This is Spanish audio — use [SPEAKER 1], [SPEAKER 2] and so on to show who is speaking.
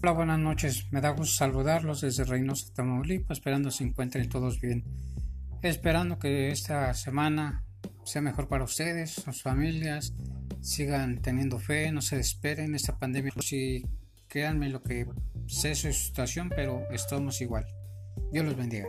[SPEAKER 1] Hola, buenas noches. Me da gusto saludarlos desde Reynosa, Tamaulipas, esperando se encuentren todos bien. Esperando que esta semana sea mejor para ustedes, sus familias, sigan teniendo fe, no se desesperen. Esta pandemia, sí, créanme lo que sé su situación, pero estamos igual. Dios los bendiga.